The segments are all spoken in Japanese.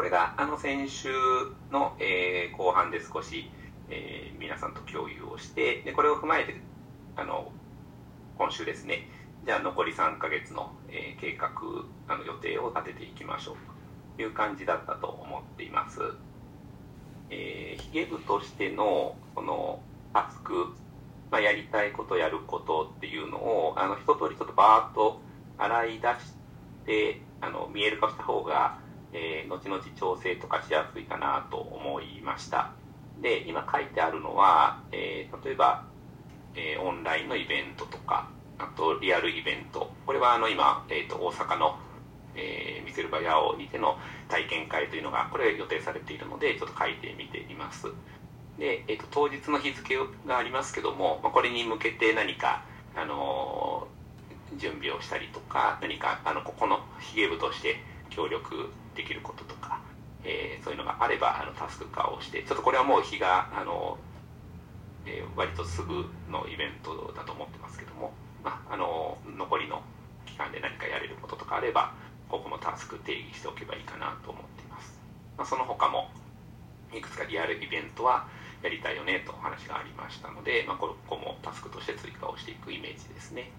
これがあの先週の、えー、後半で少し、えー、皆さんと共有をしてでこれを踏まえてあの今週ですねじゃあ残り3ヶ月の、えー、計画あの予定を立てていきましょうという感じだったと思っています。えー、ヒゲ部としてのこのタスク、まあ、やりたいことやることっていうのをあの一通りちょっとバーッと洗い出してあの見える化した方が、えー、後々調整とかしやすいかなと思いました。で今書いてあるのは、えー、例えば、えー、オンラインのイベントとかあとリアルイベント。これはあの今、えーと、大阪の、えー、見せる場ヤオにての体験会というのがこれ予定されているのでちょっと書いてみています。で、えーと、当日の日付がありますけども、まあ、これに向けて何か、あの、準備をしたりとか何かあのここのヒゲ部として協力できることとか、えー、そういうのがあればあのタスク化をしてちょっとこれはもう日が、あのえー、割とすぐのイベントだと思ってますけども、まあ、あの残りの期間で何かやれることとかあればここもタスク定義しておけばいいかなと思っています、まあ、その他もいくつかリアルイベントはやりたいよねとお話がありましたので、まあ、ここもタスクとして追加をしていくイメージですね。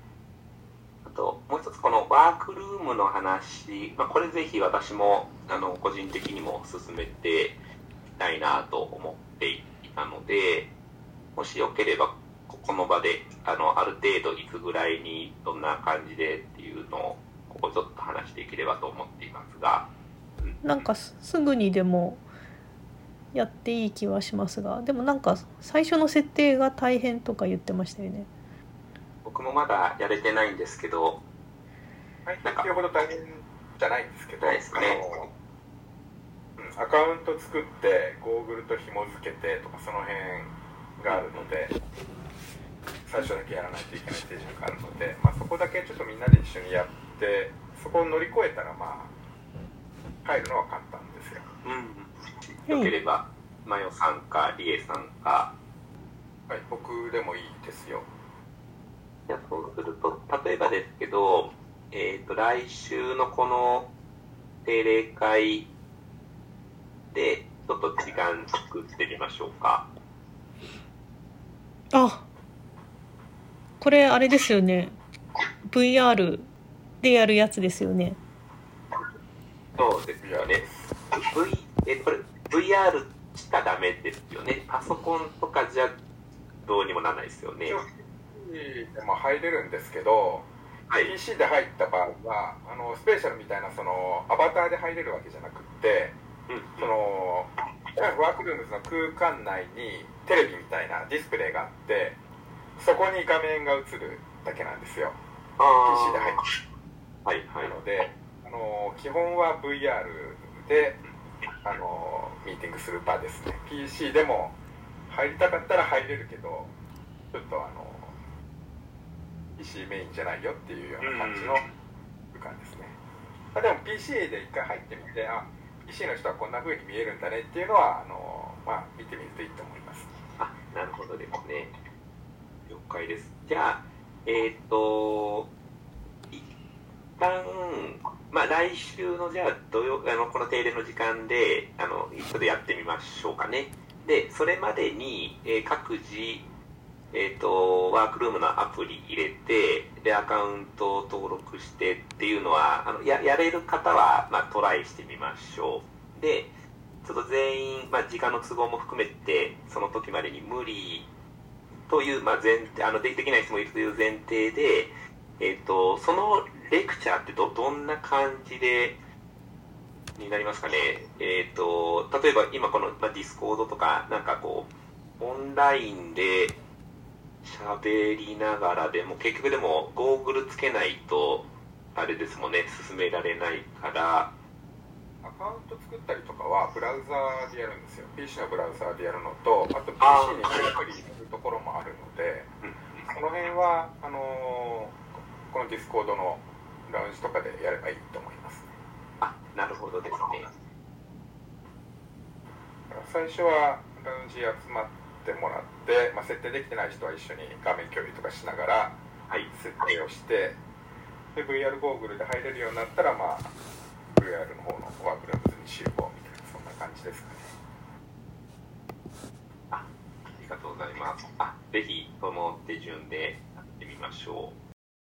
ともう一つこのワークルームの話、まあ、これぜひ私もあの個人的にも進めていきたいなと思っていたのでもしよければここの場であのある程度いつぐらいにどんな感じでっていうのをここちょっと話していければと思っていますが、なんかすぐにでもやっていい気はしますがでもなんか最初の設定が大変とか言ってましたよね。僕もまだやれてないんですけどなんかほど大変じゃないんですけど、ね、アカウント作ってゴーグルと紐付けてとかその辺があるので最初だけやらないといけない手順があるので、まあ、そこだけちょっとみんなで一緒にやってそこを乗り越えたらまあ入るのは簡単ですよ。うん、よければ、マヨさんかリエさんか。はい、僕でもいいですよ。じゃそうすると例えばですけど、えーと、来週のこの定例会でちょっと時間作ってみましょうか。あこれあれですよね。VR でやるやつですよね。そうですよね。V えこれ VR しかダメですよね。パソコンとかじゃどうにもならないですよねでも入れるんですけど、はい、PC で入った場合はあのスペシャルみたいなそのアバターで入れるわけじゃなくて、うん、そのワークルームズの空間内にテレビみたいなディスプレイがあってそこに画面が映るだけなんですよ。PC で入ってはいはい。なのであの基本は VR であのミーティングする場ですね。PC でも入りたかったら入れるけどちょっとあの PC メインじゃないよっていうような感じの空間ですね、まあ、でも PC で一回入ってみてあ PC の人はこんな風に見えるんだねっていうのはあの、まあ、見てみるといいと思いますあなるほどですね解です。じゃあ、えっ、ー、と、一旦、まあ、来週の、じゃあ、土曜、あの、この定例の時間で、あの、一緒でやってみましょうかね。で、それまでに、えー、各自、えっ、ー、と、ワークルームのアプリ入れて、で、アカウントを登録してっていうのは、あの、や、やれる方は、まあ、トライしてみましょう。で、ちょっと全員、まあ、時間の都合も含めて、その時までに無理という、まあ、前提、あの、できない人もいるという前提で、えっ、ー、と、そのレクチャーってど、どんな感じで、になりますかね。えっ、ー、と、例えば今この、まあ、ディスコードとか、なんかこう、オンラインで喋りながらでも、結局でも、ゴーグルつけないと、あれですもんね、進められないから、アカウント作ったりとかはブラウザーでやるんですよ。PC のブラウザーでやるのとあと PC にアプリのところもあるので、その辺はあのー、このディスコードのラウンジとかでやればいいと思います、あなるほどですね。最初はラウンジ集まってってもらって、まあ、設定できてない人は一緒に画面共有とかしながら、はい、設定をして、で VR ゴーグルで入れるようになったら、まあ、VR の方のワークルームズに集合みたいなそんな感じですかね。あありがとうございます。あぜひこの手順でやってみましょう。